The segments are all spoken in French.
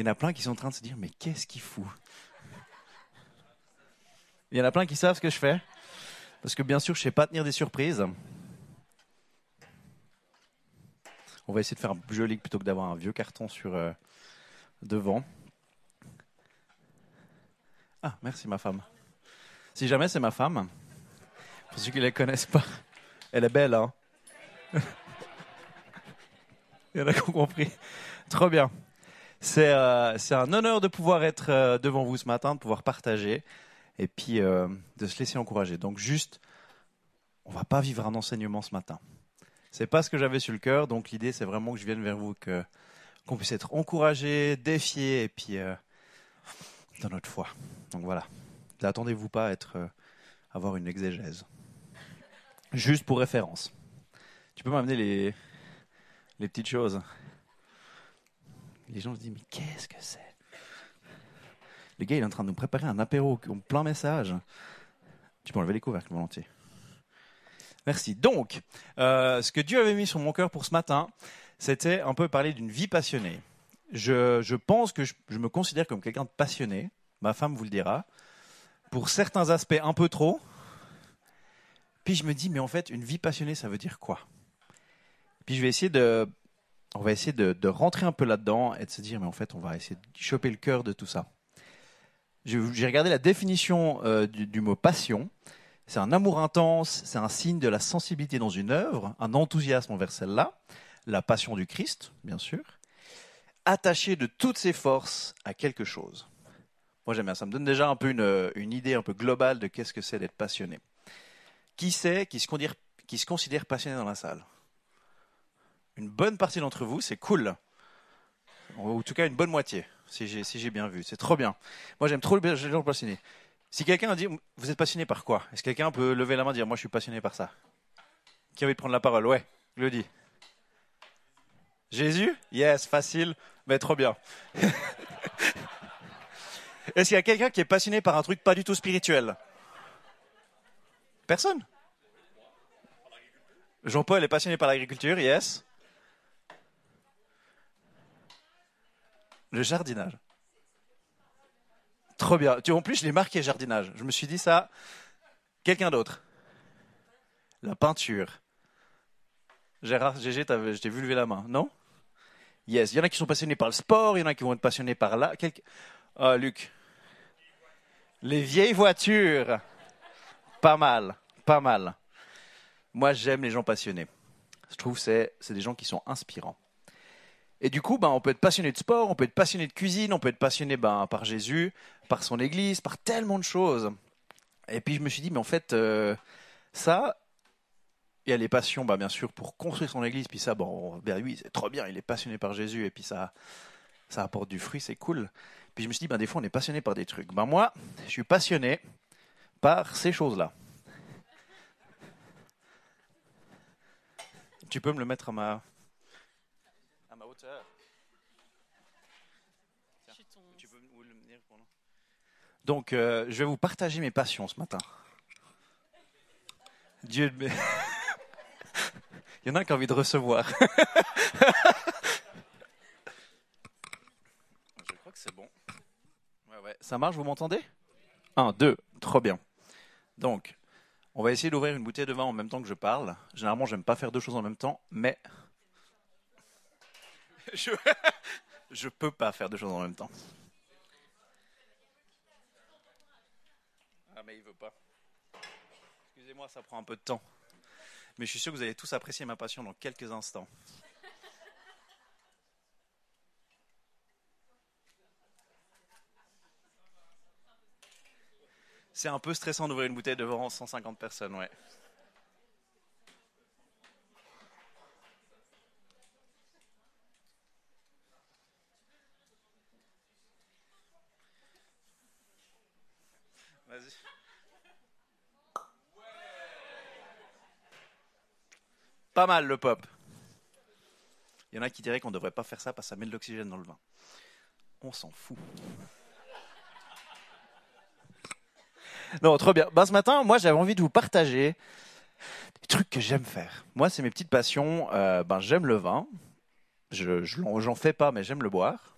Il y en a plein qui sont en train de se dire, mais qu'est-ce qu'il fout? Il y en a plein qui savent ce que je fais. Parce que bien sûr, je ne sais pas tenir des surprises. On va essayer de faire un joli plutôt que d'avoir un vieux carton sur euh, devant. Ah, merci ma femme. Si jamais c'est ma femme, pour ceux qui ne la connaissent pas, elle est belle, hein Il y en a qui ont compris. Trop bien. C'est euh, c'est un honneur de pouvoir être euh, devant vous ce matin, de pouvoir partager et puis euh, de se laisser encourager. Donc juste, on va pas vivre un enseignement ce matin. C'est pas ce que j'avais sur le cœur, donc l'idée c'est vraiment que je vienne vers vous, qu'on puisse être encouragé, défié et puis dans notre foi. Donc voilà. Attendez-vous pas à avoir une exégèse. Juste pour référence. Tu peux m'amener les petites choses. Les gens se disent, mais qu'est-ce que c'est? Le gars, il est en train de nous préparer un apéro, plein message. Tu peux enlever les couvercles volontiers. Merci. Donc, euh, ce que Dieu avait mis sur mon cœur pour ce matin, c'était un peu parler d'une vie passionnée. Je, je pense que je, je me considère comme quelqu'un de passionné. Ma femme vous le dira. Pour certains aspects, un peu trop. Puis je me dis, mais en fait, une vie passionnée, ça veut dire quoi? Puis je vais essayer de, on va essayer de, rentrer un peu là-dedans et de se dire, mais en fait, on va essayer de choper le cœur de tout ça. J'ai regardé la définition euh, du, mot passion. C'est un amour intense, c'est un signe de la sensibilité dans une œuvre, un enthousiasme envers celle-là, la passion du Christ, bien sûr, attaché de toutes ses forces à quelque chose. Moi j'aime bien, ça me donne déjà un peu une, idée un peu globale de qu'est-ce que c'est d'être passionné. Qui c'est qui se considère passionné dans la salle? Une bonne partie d'entre vous, c'est cool. Ou en tout cas une bonne moitié, si j'ai bien vu. C'est trop bien. Moi j'aime trop les gens passionnés. Si quelqu'un dit, vous êtes passionné par quoi? Est-ce que quelqu'un peut lever la main et dire, moi je suis passionné par ça? Qui a envie de prendre la parole? Ouais, je le dis. Jésus? Yes, facile, mais trop bien. Est-ce qu'il y a quelqu'un qui est passionné par un truc pas du tout spirituel? Personne? Jean-Paul est passionné par l'agriculture, yes. Le jardinage. Trop bien. Tu, en plus, je l'ai marqué jardinage. Je me suis dit ça. Quelqu'un d'autre. La peinture. Gérard, t'avais- je t'ai vu lever la main. Non? Yes. Il y en a qui sont passionnés par le sport, il y en a qui vont être passionnés par là. Quel... Ah, Luc. Les vieilles voitures. Pas mal. Pas mal. Moi, j'aime les gens passionnés. Je trouve que c'est des gens qui sont inspirants. Et du coup, ben, on peut être passionné de sport, on peut être passionné de cuisine, on peut être passionné ben, par Jésus, par son Église, par tellement de choses. Et puis je me suis dit, mais en fait, euh, ça, il y a les passions, ben, bien sûr, pour construire son Église. Puis ça, bon, ben oui, c'est trop bien, il est passionné par Jésus, et puis ça, ça apporte du fruit, c'est cool. Puis je me suis dit, ben, des fois, on est passionné par des trucs. Ben, moi, je suis passionné par ces choses-là. Tu peux me le mettre à ma, à ma hauteur. Tu peux me le venir pour nous Donc, euh, je vais vous partager mes passions ce matin. Dieu. Il y en a qui ont envie de recevoir. je crois que c'est bon. Ouais, ouais. Ça marche, vous m'entendez? Un, deux, trop bien. Donc, on va essayer d'ouvrir une bouteille de vin en même temps que je parle. Généralement, j'aime pas faire deux choses en même temps, mais je je peux pas faire deux choses en même temps. Ah mais il veut pas. Excusez-moi, ça prend un peu de temps. Mais je suis sûr que vous allez tous apprécier ma passion dans quelques instants. C'est un peu stressant d'ouvrir une bouteille devant 150 personnes, ouais. Pas mal le pop. Il y en a qui diraient qu'on ne devrait pas faire ça parce que ça met de l'oxygène dans le vin. On s'en fout. Non, trop bien. Ben, ce matin, moi, j'avais envie de vous partager des trucs que j'aime faire. Moi, c'est mes petites passions. Euh, ben, j'aime le vin. Je, je j'en fais pas, mais j'aime le boire.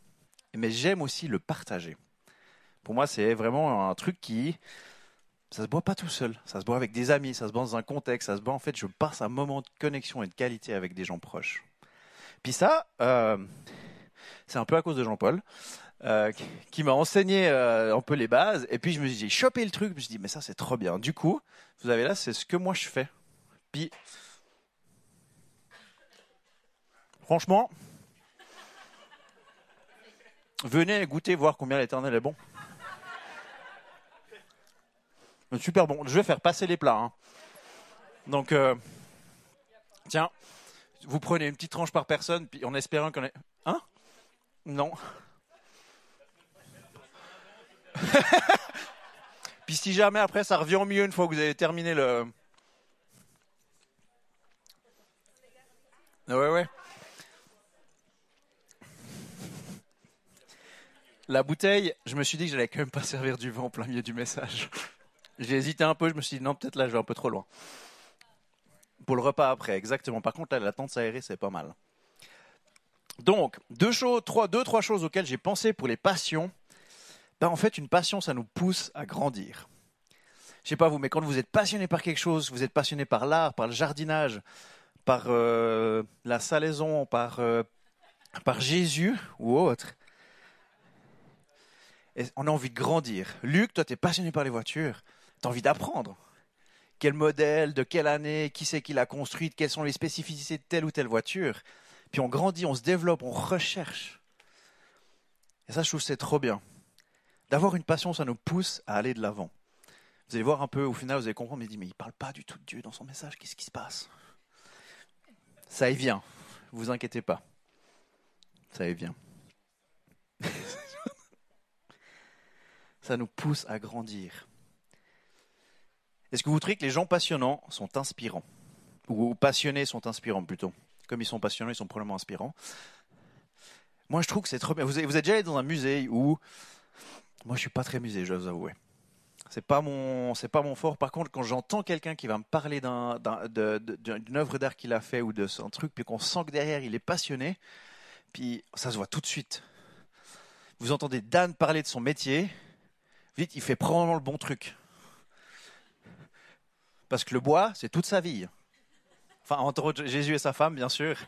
mais j'aime aussi le partager. Pour moi, c'est vraiment un truc qui, ça se boit pas tout seul. Ça se boit avec des amis, ça se boit dans un contexte, ça se boit en fait, je passe un moment de connexion et de qualité avec des gens proches. Puis ça, euh, c'est un peu à cause de Jean-Paul. Euh, qui m'a enseigné euh, un peu les bases. Et puis je me suis dit, j'ai chopé le truc. Je me suis dit, mais ça c'est trop bien. Du coup, vous avez là, c'est ce que moi je fais. Puis, franchement, venez goûter, voir combien l'éternel est bon. Super bon. Je vais faire passer les plats. Hein. Donc, euh, tiens, vous prenez une petite tranche par personne, puis en espérant qu'on ait. Hein? Non. Puis si jamais après ça revient au mieux une fois que vous avez terminé le. Ouais, ouais. La bouteille, je me suis dit que j'allais quand même pas servir du vent en plein milieu du message. J'ai hésité un peu, je me suis dit non, peut-être là je vais un peu trop loin. Pour le repas après, exactement. Par contre, là, la tente aérée, c'est pas mal. Donc, deux, choses, trois, deux, trois choses auxquelles j'ai pensé pour les passions ben, en fait, une passion, ça nous pousse à grandir. Je sais pas vous, mais quand vous êtes passionné par quelque chose, vous êtes passionné par l'art, par le jardinage, par euh, la salaison, par, euh, par Jésus ou autre, on a envie de grandir. Luc, toi, tu es passionné par les voitures, tu as envie d'apprendre. Quel modèle, de quelle année, qui c'est qui l'a construite, quelles sont les spécificités de telle ou telle voiture. Puis on grandit, on se développe, on recherche. Et ça, je trouve c'est trop bien. D'avoir une passion, ça nous pousse à aller de l'avant. Vous allez voir un peu, au final, vous allez comprendre, mais il dit, mais il parle pas du tout de Dieu dans son message, qu'est-ce qui se passe? Ça y vient, vous inquiétez pas. Ça y vient. ça nous pousse à grandir. Est-ce que vous trouvez que les gens passionnants sont inspirants? Ou passionnés sont inspirants plutôt? Comme ils sont passionnés, ils sont probablement inspirants. Moi, je trouve que c'est trop bien. Vous êtes déjà allé dans un musée où moi, je suis pas très musée, je dois vous avouer. C'est pas mon, pas mon fort. Par contre, quand j'entends quelqu'un qui va me parler d'un, d'une œuvre d'art qu'il a fait ou de un truc, puis qu'on sent que derrière il est passionné, puis ça se voit tout de suite. Vous entendez Dan parler de son métier, vite, il fait probablement le bon truc. Parce que le bois, c'est toute sa vie. Enfin, entre Jésus et sa femme, bien sûr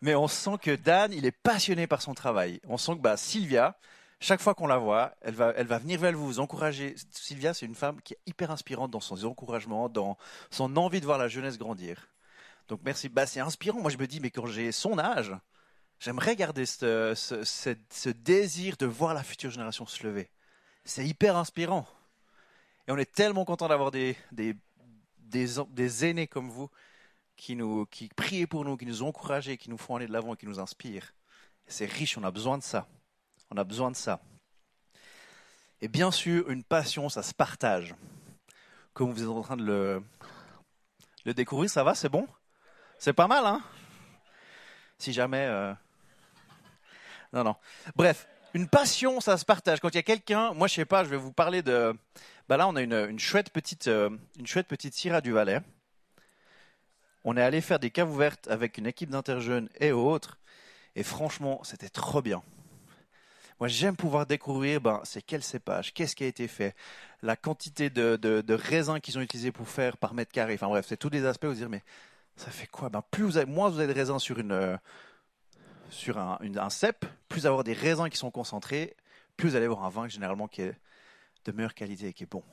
mais on sent que Dan, il est passionné par son travail. On sent que bah, Sylvia, chaque fois qu'on la voit, elle va, elle va venir vers vous encourager. Sylvia, c'est une femme qui est hyper inspirante dans son encouragement, dans son envie de voir la jeunesse grandir. Donc merci. Bah, c'est inspirant. Moi, je me dis, mais quand j'ai son âge, j'aimerais garder ce, désir de voir la future génération se lever. C'est hyper inspirant. Et on est tellement content d'avoir des, des, des, aînés comme vous qui, nous, qui pour nous, qui nous ont encouragés, qui nous font aller de l'avant, qui nous inspirent. C'est riche, on a besoin de ça. On a besoin de ça. Et bien sûr, une passion, ça se partage. Comme vous êtes en train de le, le découvrir, ça va, c'est bon? C'est pas mal, hein? Si jamais... Euh, non, non. Bref, une passion, ça se partage. Quand il y a quelqu'un, moi je sais pas, je vais vous parler de... Bah là, on a une, une chouette petite, euh, une chouette petite Syrah du Valais on est allé faire des caves ouvertes avec une équipe d'interjeunes et autres. Et franchement, c'était trop bien. Moi, j'aime pouvoir découvrir, ben, c'est quel cépage, qu'est-ce qui a été fait, la quantité de, raisins qu'ils ont utilisés pour faire par mètre carré. Enfin bref, c'est tous des aspects où vous dire, mais ça fait quoi? Ben, plus vous avez, Moins vous avez de raisins sur, une, sur un, cep, plus avoir des raisins qui sont concentrés, plus vous allez avoir un vin généralement qui est de meilleure qualité qui est bon.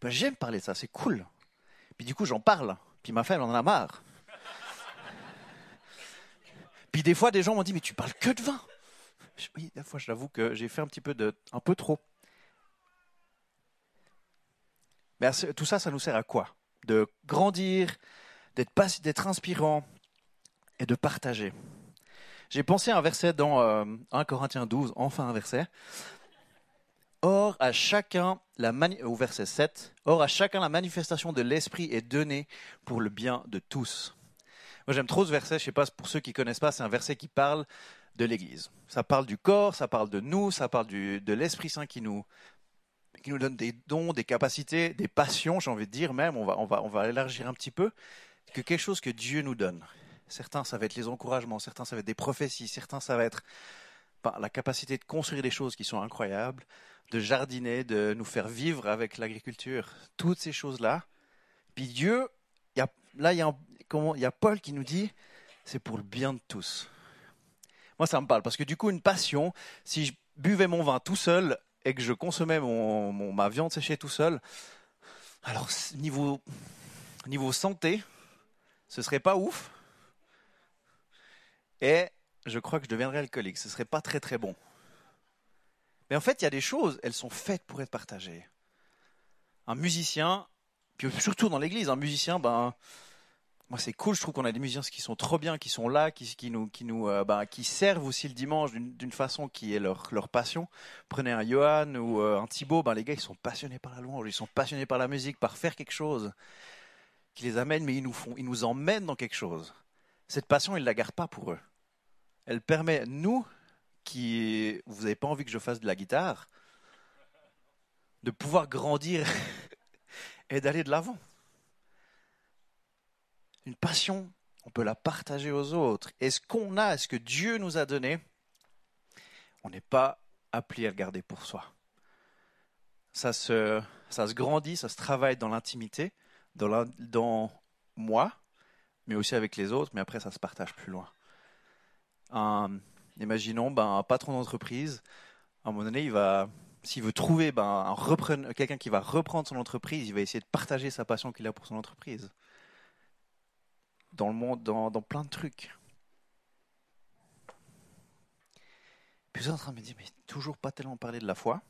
Ben, j'aime parler de ça, c'est cool. Puis du coup, j'en parle. Puis ma femme, en a marre. Puis des fois, des gens m'ont dit, mais tu parles que de vin. Oui, des fois, j'avoue que j'ai fait un petit peu de, un peu trop. Mais tout ça, ça nous sert à quoi? De grandir, d'être, d'être inspirant et de partager. J'ai pensé à un verset dans 1 euh, Corinthiens 12, enfin un verset. Or, à chacun, la au verset 7, Or, à chacun, la manifestation de l'Esprit est donnée pour le bien de tous. Moi, j'aime trop ce verset. Je sais pas, pour ceux qui connaissent pas, c'est un verset qui parle de l'Église. Ça parle du corps, ça parle de nous, ça parle de l'Esprit Saint qui nous, qui nous donne des dons, des capacités, des passions, j'ai envie de dire même. On va, on va, on va élargir un petit peu. Que quelque chose que Dieu nous donne. Certains, ça va être les encouragements, certains, ça va être des prophéties, certains, ça va être la capacité de construire des choses qui sont incroyables, de jardiner, de nous faire vivre avec l'agriculture, toutes ces choses-là. Puis Dieu, y a, là, il y, a, Paul qui nous dit, c'est pour le bien de tous. Moi, ça me parle, parce que du coup, une passion, si je buvais mon vin tout seul et que je consommais mon, ma viande séchée tout seul, alors niveau, niveau santé, ce serait pas ouf. Et je crois que je deviendrais alcoolique. Ce serait pas très très bon. Mais en fait, il y a des choses, elles sont faites pour être partagées. Un musicien, puis surtout dans l'église, un musicien, ben, moi c'est cool, je trouve qu'on a des musiciens qui sont trop bien, qui sont là, qui, nous, qui nous, euh, ben, qui servent aussi le dimanche d'une façon qui est leur, leur passion. Prenez un Johan ou euh, un Thibaut, ben les gars ils sont passionnés par la louange, ils sont passionnés par la musique, par faire quelque chose qui les amène, mais ils nous font, ils nous emmènent dans quelque chose. Cette passion, ils la gardent pas pour eux elle permet, nous, vous n'avez pas envie que je fasse de la guitare, de pouvoir grandir et d'aller de l'avant. Une passion, on peut la partager aux autres. Et ce qu'on a, ce que Dieu nous a donné, on n'est pas appelé à le garder pour soi. Ça se, ça se grandit, ça se travaille dans l'intimité, dans, moi, mais aussi avec les autres, mais après ça se partage plus loin imaginons, ben, un patron d'entreprise, à un moment donné, il va, s'il veut trouver ben, quelqu'un qui va reprendre son entreprise, il va essayer de partager sa passion qu'il a pour son entreprise. Dans le monde, dans, dans plein de trucs. Puis vous êtes en train de me dire, mais toujours pas tellement parler de la foi.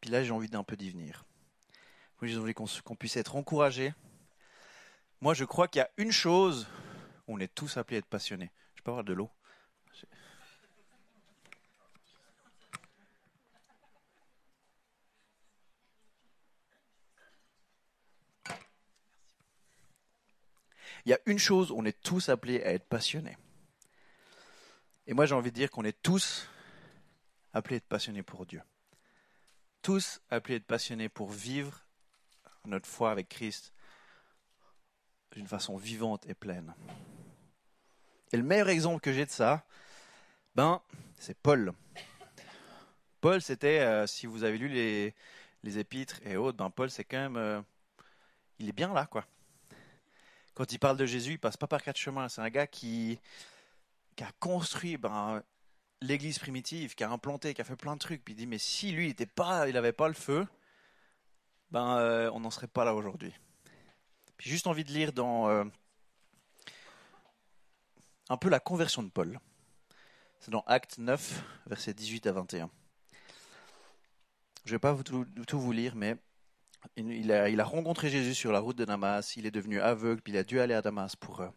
Puis là, j'ai envie d'un peu d'y venir. j'ai envie qu'on puisse être encouragé. Moi, je crois qu'il y a une chose où on est tous appelés à être passionnés. Je peux avoir de l'eau Il y a une chose, on est tous appelés à être passionnés. Et moi j'ai envie de dire qu'on est tous appelés à être passionnés pour Dieu. Tous appelés à être passionnés pour vivre notre foi avec Christ d'une façon vivante et pleine. Et le meilleur exemple que j'ai de ça, ben, c'est Paul. Paul, c'était, euh, si vous avez lu les, les épîtres et autres, ben Paul, c'est quand même, euh, il est bien là, quoi. Quand il parle de Jésus, il passe pas par quatre chemins. C'est un gars qui, qui a construit ben, l'église primitive, qui a implanté, qui a fait plein de trucs. Puis il dit, mais si lui, il pas, il n'avait pas le feu, ben, euh, on n'en serait pas là aujourd'hui. Puis juste envie de lire dans un peu la conversion de Paul. C'est dans Acte 9, versets 18 à 21. Je ne vais pas tout, vous lire, mais il a, rencontré Jésus sur la route de Damas, il est devenu aveugle, il a dû aller à Damas pour euh,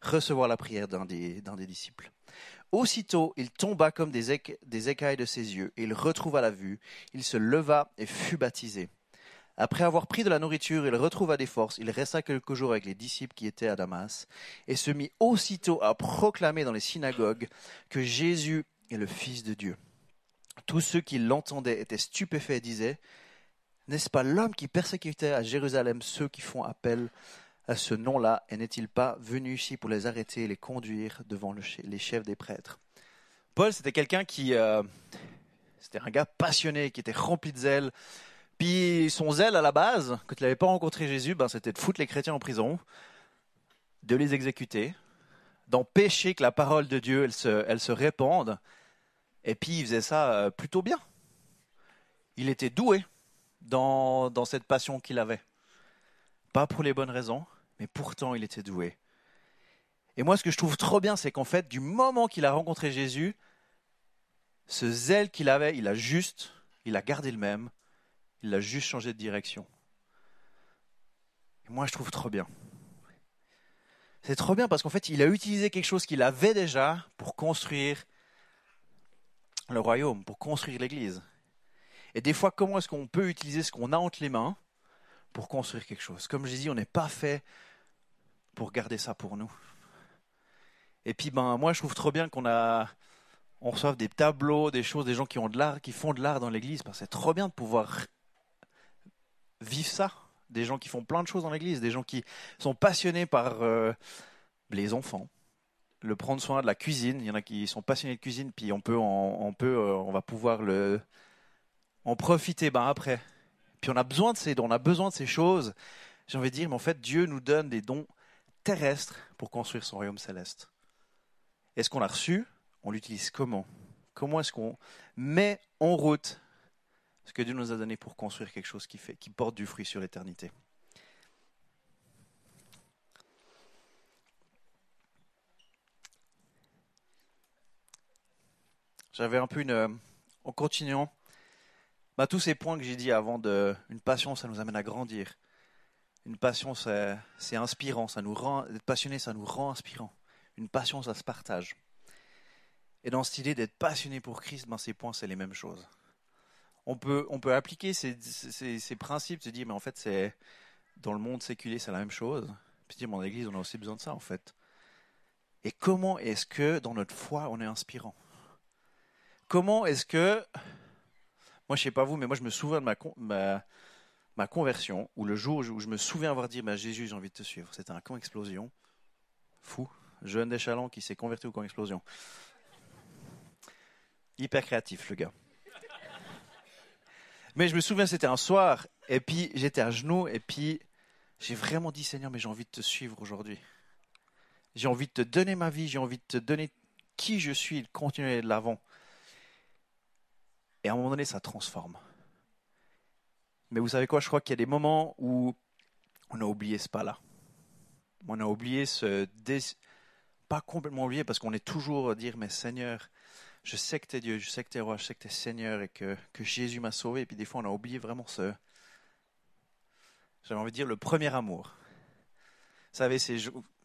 recevoir la prière d'un des, disciples. Aussitôt, il tomba comme des, des écailles de ses yeux, et il retrouva la vue. Il se leva et fut baptisé. Après avoir pris de la nourriture, il retrouva des forces. Il resta quelques jours avec les disciples qui étaient à Damas et se mit aussitôt à proclamer dans les synagogues que Jésus est le Fils de Dieu. Tous ceux qui l'entendaient étaient stupéfaits et disaient N'est-ce pas l'homme qui persécutait à Jérusalem ceux qui font appel à ce nom-là? Et n'est-il pas venu ici pour les arrêter et les conduire devant les chefs des prêtres? Paul, c'était quelqu'un qui. Euh, c'était un gars passionné, qui était rempli de zèle, puis son zèle à la base, quand il n'avait pas rencontré Jésus, ben, c'était de foutre les chrétiens en prison, de les exécuter, d'empêcher que la parole de Dieu elle se, elle se répande. Et puis il faisait ça euh, plutôt bien. Il était doué dans, cette passion qu'il avait. Pas pour les bonnes raisons, mais pourtant il était doué. Et moi, ce que je trouve trop bien, c'est qu'en fait, du moment qu'il a rencontré Jésus, ce zèle qu'il avait, il a juste, il a gardé le même, il a juste changé de direction. Et moi, je trouve trop bien. C'est trop bien parce qu'en fait, il a utilisé quelque chose qu'il avait déjà pour construire le royaume, pour construire l'Église. Et des fois, comment est-ce qu'on peut utiliser ce qu'on a entre les mains pour construire quelque chose? Comme je dit, on n'est pas fait pour garder ça pour nous. Et puis, ben, moi, je trouve trop bien qu'on a, on reçoive des tableaux, des choses, des gens qui ont de l'art, qui font de l'art dans l'Église. c'est trop bien de pouvoir vivent ça. Des gens qui font plein de choses dans l'église, des gens qui sont passionnés par, euh, les enfants, le prendre soin de la cuisine. Il y en a qui sont passionnés de cuisine, puis on peut, on, peut, euh, on va pouvoir le, en profiter ben après. Puis on a besoin de ces dons, on a besoin de ces choses. J'ai envie de dire, mais en fait, Dieu nous donne des dons terrestres pour construire son royaume céleste. Est-ce qu'on l'a reçu? On l'utilise comment? Comment est-ce qu'on met en route ce que Dieu nous a donné pour construire quelque chose qui, fait, qui porte du fruit sur l'éternité? J'avais un peu une. Euh, en continuant, bah, tous ces points que j'ai dit avant. Une passion, ça nous amène à grandir. Une passion, c'est inspirant. Ça nous rend, être passionné, ça nous rend inspirant. Une passion, ça se partage. Et dans cette idée d'être passionné pour Christ, ben, ces points, c'est les mêmes choses. On peut, appliquer ces, principes, se dire, mais en fait, dans le monde séculier, c'est la même chose. Puis dire, dans l'Église, on a aussi besoin de ça, en fait. Et comment est-ce que dans notre foi, on est inspirant? Comment est-ce que, moi, je sais pas vous, mais moi, je me souviens de ma, conversion, ou le jour où je me souviens avoir dit, bah, Jésus, j'ai envie de te suivre. C'était un camp explosion. Fou. Jeune d'échalon qui s'est converti au camp explosion. Hyper créatif, le gars. Mais je me souviens, c'était un soir, et puis j'étais à genoux, et puis j'ai vraiment dit, Seigneur, mais j'ai envie de te suivre aujourd'hui. J'ai envie de te donner ma vie, j'ai envie de te donner qui je suis, de continuer de l'avant. Et à un moment donné, ça transforme. Mais vous savez quoi, je crois qu'il y a des moments où on a oublié ce pas-là. On a oublié ce... Pas complètement oublié, parce qu'on est toujours à dire, mais Seigneur, je sais que tu es Dieu, je sais que tu es roi, je sais que tu es Seigneur et que, Jésus m'a sauvé. Et puis des fois, on a oublié vraiment ce, j'avais envie de dire, le premier amour. Vous savez,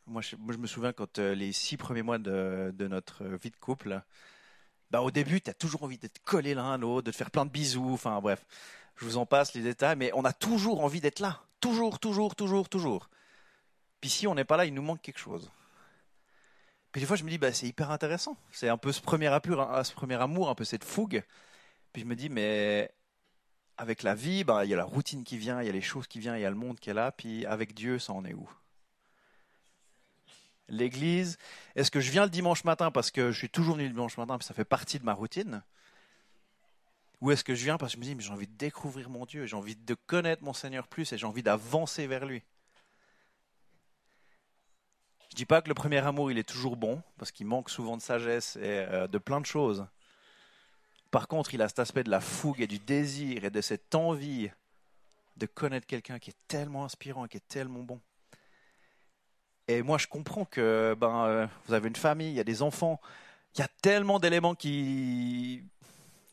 moi, je, me souviens quand euh, les six premiers mois de notre vie de couple, bah, au début, tu as toujours envie d'être collé l'un à l'autre, de te faire plein de bisous, enfin bref, je vous en passe les détails, mais on a toujours envie d'être là. Toujours, toujours, toujours, toujours. Puis si on n'est pas là, il nous manque quelque chose. Puis des fois, je me dis, bah, c'est hyper intéressant. C'est un peu ce premier, amour, hein, ce premier amour, un peu cette fougue. Puis je me dis, mais avec la vie, bah, il y a la routine qui vient, il y a les choses qui viennent, il y a le monde qui est là. Puis avec Dieu, ça en est où? L'église, est-ce que je viens le dimanche matin parce que je suis toujours venu le dimanche matin, puis ça fait partie de ma routine? Ou est-ce que je viens parce que je me dis, mais j'ai envie de découvrir mon Dieu, j'ai envie de connaître mon Seigneur plus et j'ai envie d'avancer vers lui? Je dis pas que le premier amour, il est toujours bon, parce qu'il manque souvent de sagesse et euh, de plein de choses. Par contre, il a cet aspect de la fougue et du désir et de cette envie de connaître quelqu'un qui est tellement inspirant et qui est tellement bon. Et moi, je comprends que ben, euh, vous avez une famille, il y a des enfants, il y a tellement d'éléments qui,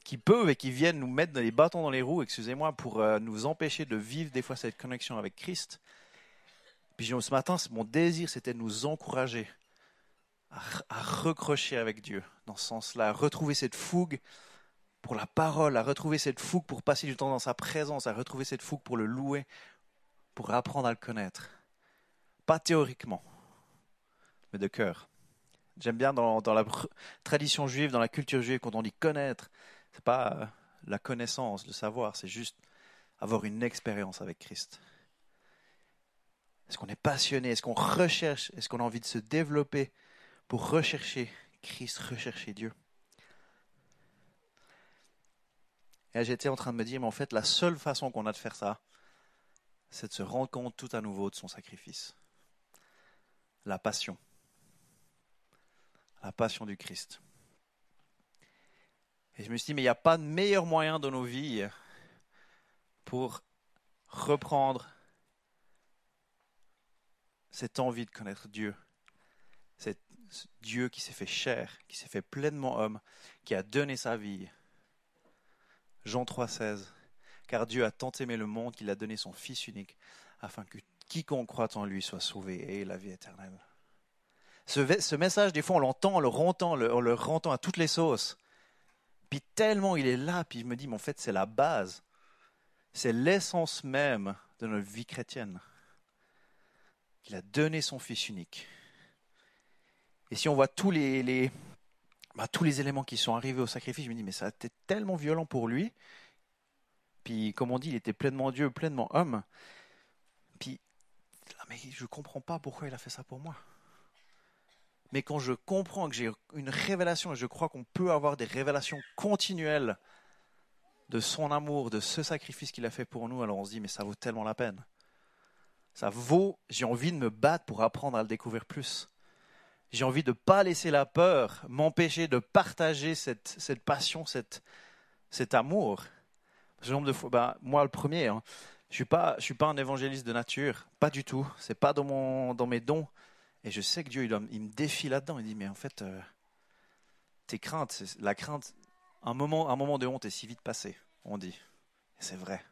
qui peuvent et qui viennent nous mettre des bâtons dans les roues, excusez-moi, pour euh, nous empêcher de vivre des fois cette connexion avec Christ. Puis ce matin, mon désir, c'était de nous encourager à, recrocher avec Dieu, dans ce sens-là, à retrouver cette fougue pour la parole, à retrouver cette fougue pour passer du temps dans sa présence, à retrouver cette fougue pour le louer, pour apprendre à le connaître. Pas théoriquement, mais de cœur. J'aime bien dans, la tradition juive, dans la culture juive, quand on dit connaître, c'est pas euh, la connaissance, le savoir, c'est juste avoir une expérience avec Christ. Est-ce qu'on est passionné? Est-ce qu'on recherche? Est-ce qu'on a envie de se développer pour rechercher Christ, rechercher Dieu? Et j'étais en train de me dire, mais en fait, la seule façon qu'on a de faire ça, c'est de se rendre compte tout à nouveau de son sacrifice. La passion. La passion du Christ. Et je me suis dit, mais il n'y a pas de meilleur moyen dans nos vies pour reprendre cette envie de connaître Dieu, c'est Dieu qui s'est fait chair, qui s'est fait pleinement homme, qui a donné sa vie. Jean 3,16 Car Dieu a tant aimé le monde qu'il a donné son Fils unique, afin que quiconque croit en lui soit sauvé et la vie éternelle. Ce, message, des fois, on l'entend, on le rentend, on le rentend à toutes les sauces. Puis tellement il est là, puis je me dis, mais en fait, c'est la base. C'est l'essence même de notre vie chrétienne. Il a donné son Fils unique. Et si on voit tous les, les bah, tous les éléments qui sont arrivés au sacrifice, je me dis, mais ça a été tellement violent pour lui. Puis, comme on dit, il était pleinement Dieu, pleinement homme. Puis, mais je ne comprends pas pourquoi il a fait ça pour moi. Mais quand je comprends que j'ai une révélation, et je crois qu'on peut avoir des révélations continuelles de son amour, de ce sacrifice qu'il a fait pour nous, alors on se dit, mais ça vaut tellement la peine. Ça vaut, j'ai envie de me battre pour apprendre à le découvrir plus. J'ai envie de ne pas laisser la peur m'empêcher de partager cette, passion, cet amour. Ce nombre de fois, bah, moi le premier, hein, je ne suis, suis pas un évangéliste de nature, pas du tout. C'est pas dans, mon, dans mes dons. Et je sais que Dieu, il, il me défie là-dedans. Il dit, mais en fait, euh, tes craintes, la crainte, un moment, un moment de honte est si vite passé, on dit. Et c'est vrai.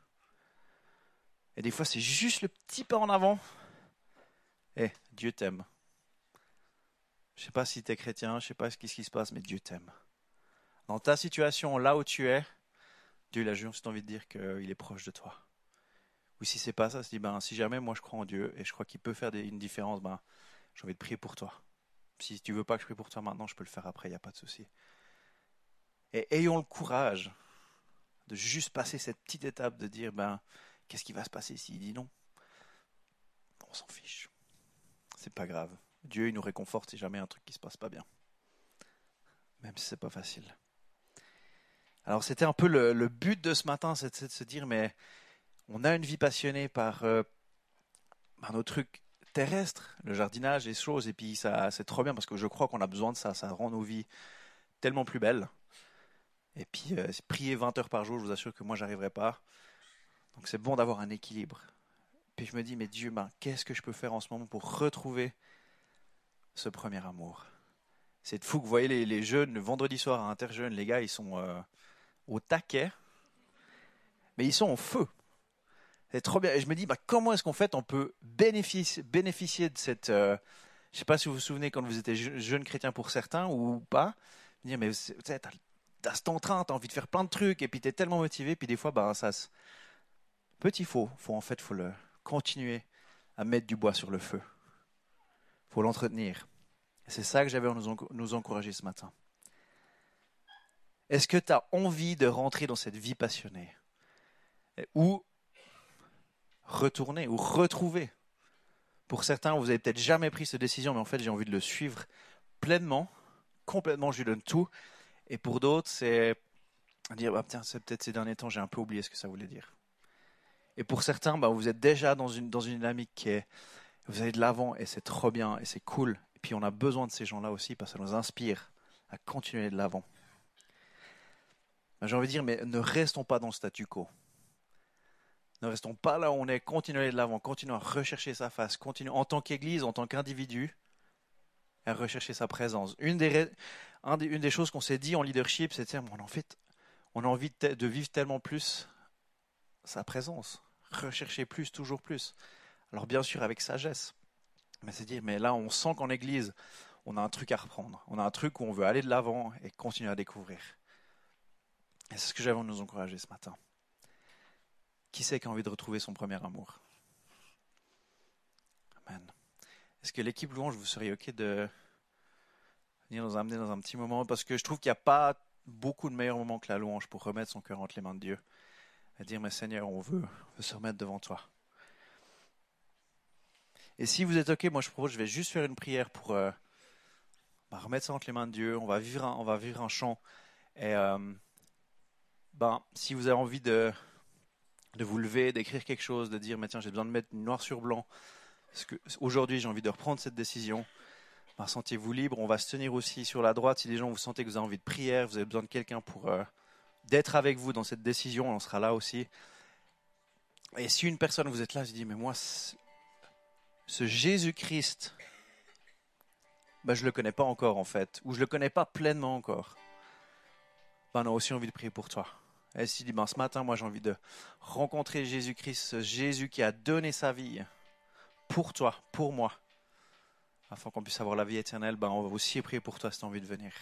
Et des fois, c'est juste le petit pas en avant. Eh, Dieu t'aime. Je sais pas si tu es chrétien, je sais pas ce qui se passe, mais Dieu t'aime. Dans ta situation, là où tu es, Dieu il a juste envie de dire qu'il est proche de toi. Ou si c'est pas ça, se dit ben si jamais moi je crois en Dieu et je crois qu'il peut faire une différence, ben j'ai envie de prier pour toi. Si tu veux pas que je prie pour toi maintenant, je peux le faire après, il n'y a pas de souci. Et ayons le courage de juste passer cette petite étape de dire ben qu'est-ce qui va se passer s'il dit non? On s'en fiche. C'est pas grave. Dieu il nous réconforte si jamais un truc qui se passe pas bien. Même si c'est pas facile. Alors c'était un peu le, but de ce matin, c'est de se dire mais on a une vie passionnée par, euh, par nos trucs terrestres, le jardinage, les choses, et puis ça c'est trop bien parce que je crois qu'on a besoin de ça, ça rend nos vies tellement plus belles. Et puis euh, prier 20 heures par jour, je vous assure que moi j'arriverai pas. Donc c'est bon d'avoir un équilibre. Puis je me dis mais Dieu, ben, qu'est-ce que je peux faire en ce moment pour retrouver ce premier amour? C'est fou que vous voyez les, jeunes le vendredi soir à Interjeunes, les gars ils sont euh, au taquet, mais ils sont en feu. C'est trop bien. Et je me dis, bah, comment est-ce qu'en fait on peut bénéficier, de cette. Euh, je sais pas si vous vous souvenez quand vous étiez jeune chrétien pour certains ou pas. Dire, mais tu as, cet entrain, tu as envie de faire plein de trucs et puis tu es tellement motivé. Puis des fois, bah, ça. Petit faux. Faut, en fait, faut le continuer à mettre du bois sur le feu. Faut l'entretenir. C'est ça que j'avais à nous, nous encourager ce matin. Est-ce que tu as envie de rentrer dans cette vie passionnée? Ou retourner, ou retrouver Pour certains, vous n'avez peut-être jamais pris cette décision, mais en fait, j'ai envie de le suivre pleinement, complètement, je lui donne tout. Et pour d'autres, c'est dire, bah, tiens, c'est peut-être ces derniers temps, j'ai un peu oublié ce que ça voulait dire. Et pour certains, bah, vous êtes déjà dans une, dans une dynamique qui est, vous allez de l'avant et c'est trop bien et c'est cool. Et puis on a besoin de ces gens-là aussi parce que ça nous inspire à continuer de l'avant. J'ai envie de dire, mais ne restons pas dans le statu quo. Ne restons pas là où on est, continuons de l'avant, continuons à rechercher sa face, continuons en tant qu'Église, en tant qu'individu, à rechercher sa présence. Une des, choses qu'on s'est dit en leadership, c'est de fait, on a envie de vivre tellement plus sa présence, rechercher plus, toujours plus. Alors bien sûr avec sagesse, mais c'est dire, mais là on sent qu'en Église, on a un truc à reprendre, on a un truc où on veut aller de l'avant et continuer à découvrir. Et c'est ce que j'avais à nous encourager ce matin. Qui c'est qui a envie de retrouver son premier amour? Amen. Est-ce que l'équipe louange, vous seriez OK de venir nous amener dans un petit moment? Parce que je trouve qu'il n'y a pas beaucoup de meilleurs moments que la louange pour remettre son cœur entre les mains de Dieu. Et dire, mais Seigneur, on veut, se remettre devant toi. Et si vous êtes OK, moi je propose, je vais juste faire une prière pour euh, bah, remettre ça entre les mains de Dieu. On va vivre un, on va vivre un chant. Et ben, si vous avez envie de, de vous lever, d'écrire quelque chose, de dire, mais tiens, j'ai besoin de mettre noir sur blanc, aujourd'hui j'ai envie de reprendre cette décision, ben, sentez-vous libre. On va se tenir aussi sur la droite. Si les gens vous sentez que vous avez envie de prière, vous avez besoin de quelqu'un pour euh, d'être avec vous dans cette décision, on sera là aussi. Et si une personne, vous êtes là, je dis, mais moi, ce Jésus-Christ, ben, je ne le connais pas encore en fait, ou je ne le connais pas pleinement encore. Ben, on a aussi envie de prier pour toi. Et si dit, ben, ce matin, moi j'ai envie de rencontrer Jésus-Christ, Jésus qui a donné sa vie pour toi, pour moi, afin qu'on puisse avoir la vie éternelle, ben, on va aussi prier pour toi si tu as envie de venir.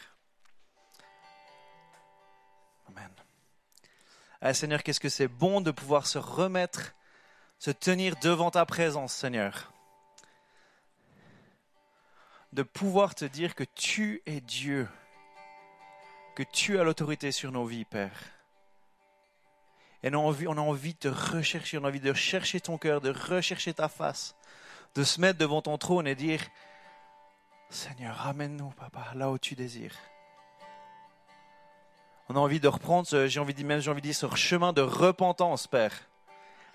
Amen. Ah, Seigneur, qu'est-ce que c'est bon de pouvoir se remettre, se tenir devant ta présence, Seigneur. De pouvoir te dire que tu es Dieu, que tu as l'autorité sur nos vies, Père. Et on a, envie, on a envie de te rechercher, on a envie de chercher ton cœur, de rechercher ta face, de se mettre devant ton trône et dire, Seigneur, ramène-nous, papa, là où tu désires. On a envie de reprendre, j'ai envie de même j'ai envie de dire, ce chemin de repentance, Père.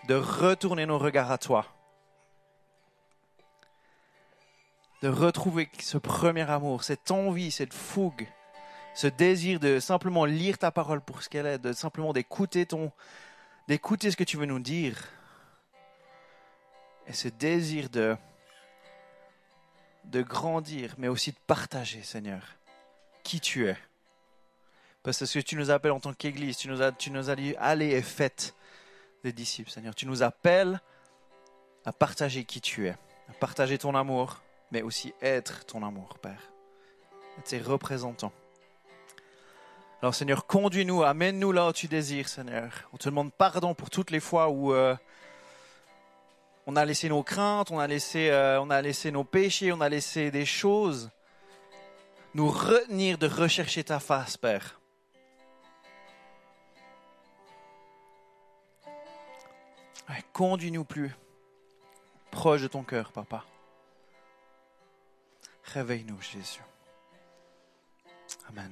De retourner nos regards à toi. De retrouver ce premier amour, cette envie, cette fougue, ce désir de simplement lire ta parole pour ce qu'elle est, de simplement d'écouter ton, d'écouter ce que tu veux nous dire. Et ce désir de, de grandir, mais aussi de partager, Seigneur, qui tu es. Parce que ce que tu nous appelles en tant qu'Église, tu nous as, tu nous as dit, allez et faites des disciples, Seigneur. Tu nous appelles à partager qui tu es, à partager ton amour, mais aussi être ton amour, Père. Tes représentants. Alors, Seigneur, conduis-nous, amène-nous là où tu désires, Seigneur. On te demande pardon pour toutes les fois où euh, on a laissé nos craintes, on a laissé, euh, on a nos péchés, on a laissé des choses nous retenir de rechercher ta face, Père. Conduis-nous plus proche de ton cœur, Papa. Réveille-nous, Jésus. Amen.